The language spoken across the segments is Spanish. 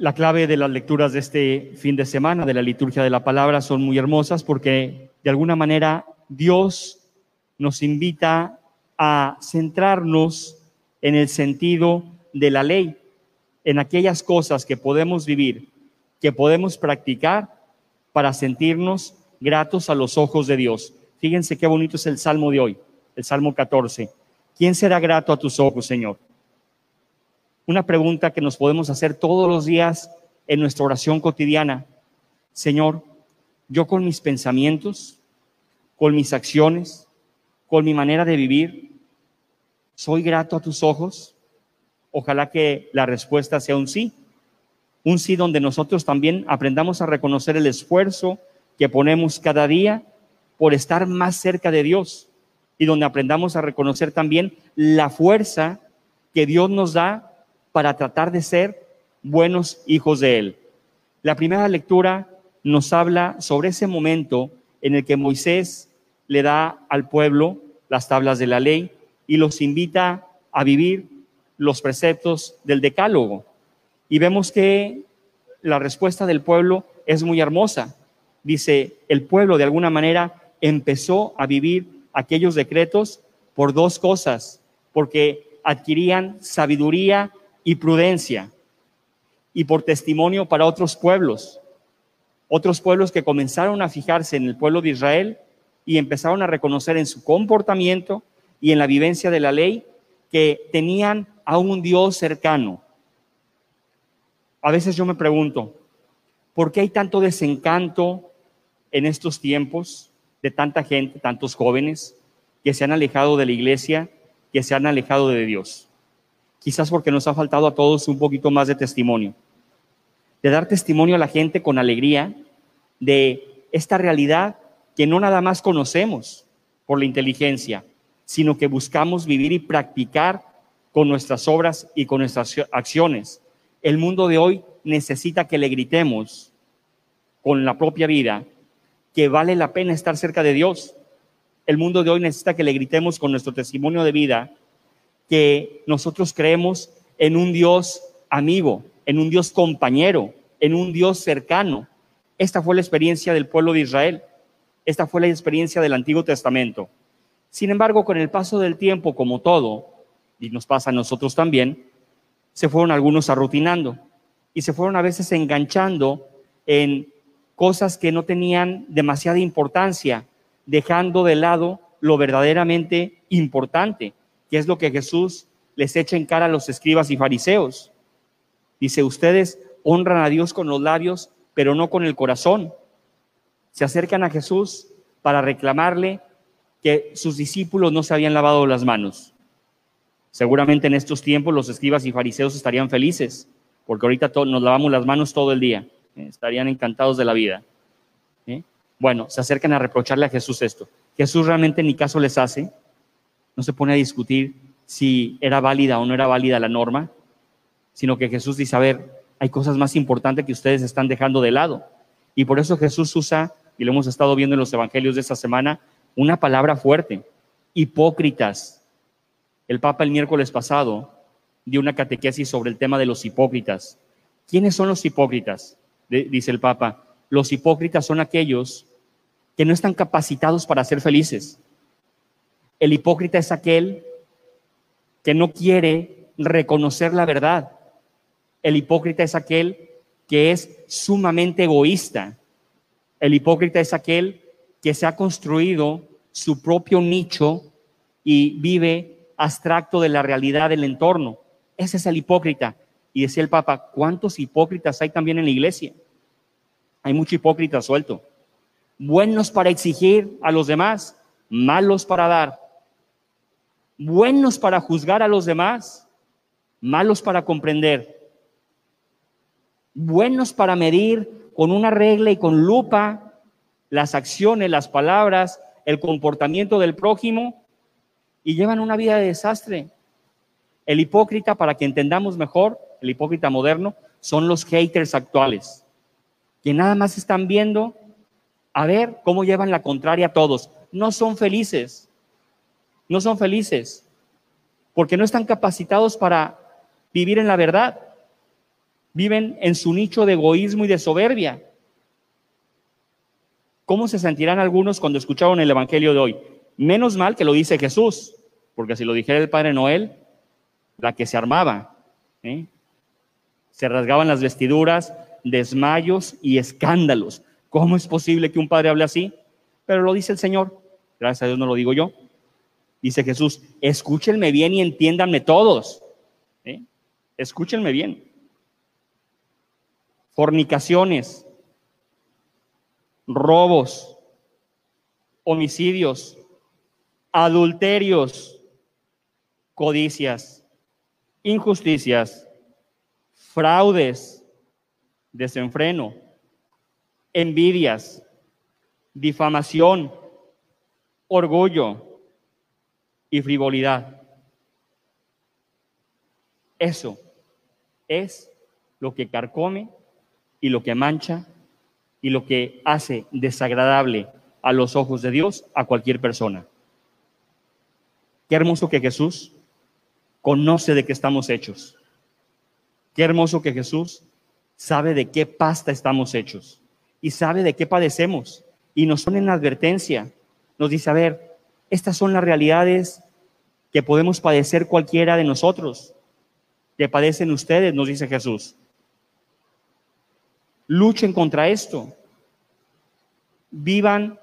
La clave de las lecturas de este fin de semana de la liturgia de la palabra son muy hermosas porque de alguna manera Dios nos invita a centrarnos en el sentido de la ley, en aquellas cosas que podemos vivir, que podemos practicar para sentirnos gratos a los ojos de Dios. Fíjense qué bonito es el salmo de hoy, el salmo 14. ¿Quién será grato a tus ojos, Señor? Una pregunta que nos podemos hacer todos los días en nuestra oración cotidiana. Señor, yo con mis pensamientos, con mis acciones, con mi manera de vivir, ¿soy grato a tus ojos? Ojalá que la respuesta sea un sí. Un sí donde nosotros también aprendamos a reconocer el esfuerzo que ponemos cada día por estar más cerca de Dios y donde aprendamos a reconocer también la fuerza que Dios nos da para tratar de ser buenos hijos de Él. La primera lectura nos habla sobre ese momento en el que Moisés le da al pueblo las tablas de la ley y los invita a vivir los preceptos del decálogo. Y vemos que la respuesta del pueblo es muy hermosa. Dice, el pueblo de alguna manera empezó a vivir aquellos decretos por dos cosas, porque adquirían sabiduría y prudencia y por testimonio para otros pueblos, otros pueblos que comenzaron a fijarse en el pueblo de Israel y empezaron a reconocer en su comportamiento y en la vivencia de la ley que tenían a un Dios cercano. A veces yo me pregunto, ¿por qué hay tanto desencanto en estos tiempos de tanta gente, tantos jóvenes que se han alejado de la iglesia, que se han alejado de Dios? Quizás porque nos ha faltado a todos un poquito más de testimonio, de dar testimonio a la gente con alegría de esta realidad que no nada más conocemos por la inteligencia, sino que buscamos vivir y practicar con nuestras obras y con nuestras acciones. El mundo de hoy necesita que le gritemos con la propia vida que vale la pena estar cerca de Dios. El mundo de hoy necesita que le gritemos con nuestro testimonio de vida que nosotros creemos en un Dios amigo, en un Dios compañero, en un Dios cercano. Esta fue la experiencia del pueblo de Israel. Esta fue la experiencia del Antiguo Testamento. Sin embargo, con el paso del tiempo, como todo, y nos pasa a nosotros también, se fueron algunos arrutinando y se fueron a veces enganchando en cosas que no tenían demasiada importancia, dejando de lado lo verdaderamente importante, ¿Qué es lo que Jesús les echa en cara a los escribas y fariseos. Dice, ustedes honran a Dios con los labios, pero no con el corazón. Se acercan a Jesús para reclamarle que sus discípulos no se habían lavado las manos. Seguramente en estos tiempos los escribas y fariseos estarían felices, porque ahorita nos lavamos las manos todo el día. ¿eh? Estarían encantados de la vida. ¿eh? Bueno, se acercan a reprocharle a Jesús esto. Jesús realmente ni caso les hace no se pone a discutir si era válida o no era válida la norma, sino que Jesús dice, a ver, hay cosas más importantes que ustedes están dejando de lado. Y por eso Jesús usa, y lo hemos estado viendo en los evangelios de esta semana, una palabra fuerte, hipócritas. El Papa el miércoles pasado dio una catequesis sobre el tema de los hipócritas. ¿Quiénes son los hipócritas? Dice el Papa. Los hipócritas son aquellos que no están capacitados para ser felices el hipócrita es aquel que no quiere reconocer la verdad. El hipócrita es aquel que es sumamente egoísta. El hipócrita es aquel que se ha construido su propio nicho y vive abstracto de la realidad del entorno. Ese es el hipócrita. Y decía el Papa, ¿cuántos hipócritas hay también en la iglesia? Hay mucho hipócrita suelto. Buenos para exigir a los demás, malos para dar buenos para juzgar a los demás, malos para comprender, buenos para medir con una regla y con lupa las acciones, las palabras, el comportamiento del prójimo y llevan una vida de desastre. El hipócrita, para que entendamos mejor, el hipócrita moderno, son los haters actuales, que nada más están viendo a ver cómo llevan la contraria a todos. No son felices no son felices porque no están capacitados para vivir en la verdad. Viven en su nicho de egoísmo y de soberbia. ¿Cómo se sentirán algunos cuando escucharon el Evangelio de hoy? Menos mal que lo dice Jesús, porque si lo dijera el Padre Noel, la que se armaba, ¿eh? se rasgaban las vestiduras, desmayos y escándalos. ¿Cómo es posible que un padre hable así? Pero lo dice el Señor. Gracias a Dios no lo digo yo. Dice Jesús, escúchenme bien y entiéndanme todos. Escúchenme bien. Fornicaciones, robos, homicidios, adulterios, codicias, injusticias, fraudes, desenfreno, envidias, difamación, orgullo y frivolidad. Eso es lo que carcome y lo que mancha y lo que hace desagradable a los ojos de Dios a cualquier persona. Qué hermoso que Jesús conoce de qué estamos hechos. Qué hermoso que Jesús sabe de qué pasta estamos hechos y sabe de qué padecemos y nos pone en advertencia. Nos dice, a ver, estas son las realidades que podemos padecer cualquiera de nosotros, que padecen ustedes, nos dice Jesús. Luchen contra esto. Vivan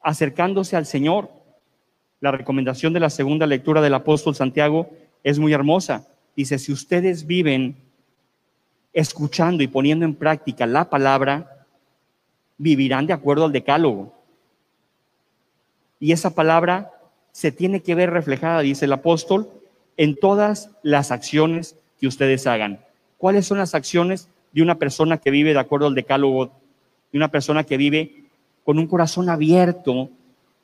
acercándose al Señor. La recomendación de la segunda lectura del apóstol Santiago es muy hermosa. Dice, si ustedes viven escuchando y poniendo en práctica la palabra, vivirán de acuerdo al decálogo. Y esa palabra se tiene que ver reflejada, dice el apóstol, en todas las acciones que ustedes hagan. ¿Cuáles son las acciones de una persona que vive de acuerdo al decálogo, de una persona que vive con un corazón abierto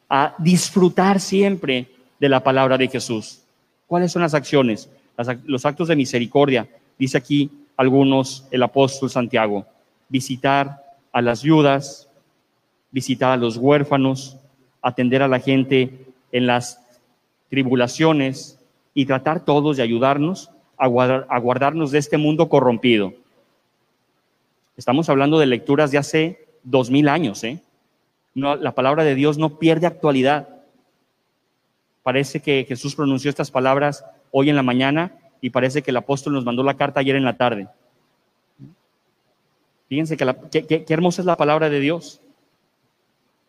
a disfrutar siempre de la palabra de Jesús. ¿Cuáles son las acciones? los actos de misericordia. Dice aquí algunos el apóstol Santiago. Visitar a las viudas, visitar a los huérfanos, atender a la gente en las tribulaciones y tratar todos de ayudarnos a, a guardarnos de este mundo corrompido. Estamos hablando de lecturas de hace dos mil años. ¿eh? la palabra de Dios no pierde actualidad. Parece que Jesús pronunció estas palabras hoy en la mañana y parece que el apóstol nos mandó la carta ayer en la tarde. Fíjense que qué hermosa es la palabra de Dios.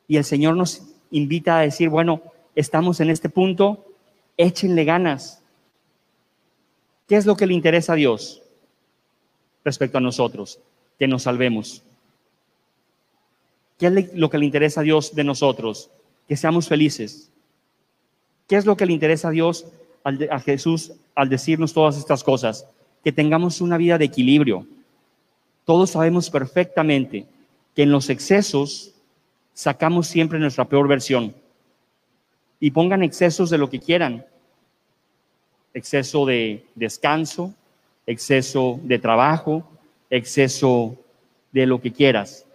Y el Señor nos invita a decir, bueno, estamos en este punto, échenle ganas. ¿Qué es lo que le interesa a Dios respecto a nosotros? que nos salvemos. ¿Qué es lo que le interesa a Dios de nosotros? Que seamos felices. ¿Qué es lo que le interesa a Dios, a Jesús, al decirnos todas estas cosas? Que tengamos una vida de equilibrio. Todos sabemos perfectamente que en los excesos sacamos siempre nuestra peor versión. Y pongan excesos de lo que quieran. Exceso de descanso, exceso de trabajo, exceso de lo que quieras,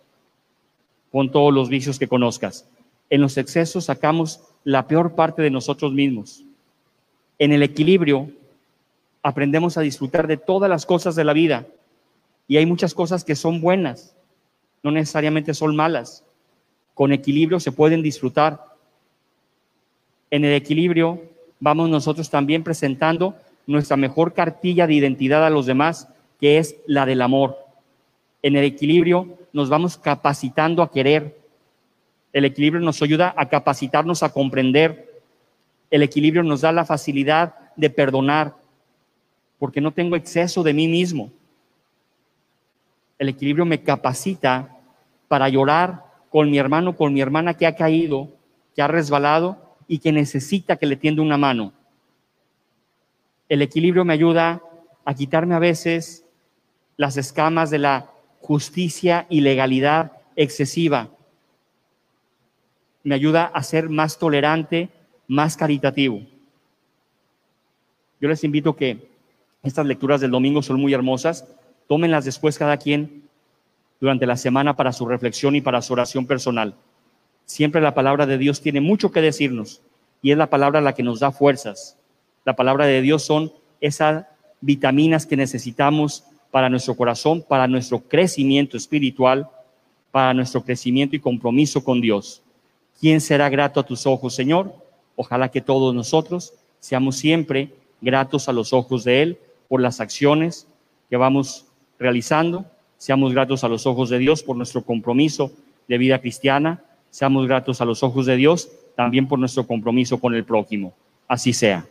con todos los vicios que conozcas. En los excesos sacamos la peor parte de nosotros mismos. En el equilibrio aprendemos a disfrutar de todas las cosas de la vida y hay muchas cosas que son buenas, no necesariamente son malas. Con equilibrio se pueden disfrutar. En el equilibrio vamos nosotros también presentando nuestra mejor cartilla de identidad a los demás que es la del amor. En el equilibrio nos vamos capacitando a querer. El equilibrio nos ayuda a capacitarnos a comprender. El equilibrio nos da la facilidad de perdonar, porque no tengo exceso de mí mismo. El equilibrio me capacita para llorar con mi hermano, con mi hermana que ha caído, que ha resbalado y que necesita que le tienda una mano. El equilibrio me ayuda a quitarme a veces las escamas de la justicia y legalidad excesiva. Me ayuda a ser más tolerante, más caritativo. Yo les invito que estas lecturas del domingo son muy hermosas. Tómenlas después cada quien durante la semana para su reflexión y para su oración personal. Siempre la palabra de Dios tiene mucho que decirnos y es la palabra la que nos da fuerzas. La palabra de Dios son esas vitaminas que necesitamos para nuestro corazón, para nuestro crecimiento espiritual, para nuestro crecimiento y compromiso con Dios. ¿Quién será grato a tus ojos, Señor? Ojalá que todos nosotros seamos siempre gratos a los ojos de Él por las acciones que vamos realizando, seamos gratos a los ojos de Dios por nuestro compromiso de vida cristiana, seamos gratos a los ojos de Dios también por nuestro compromiso con el prójimo. Así sea.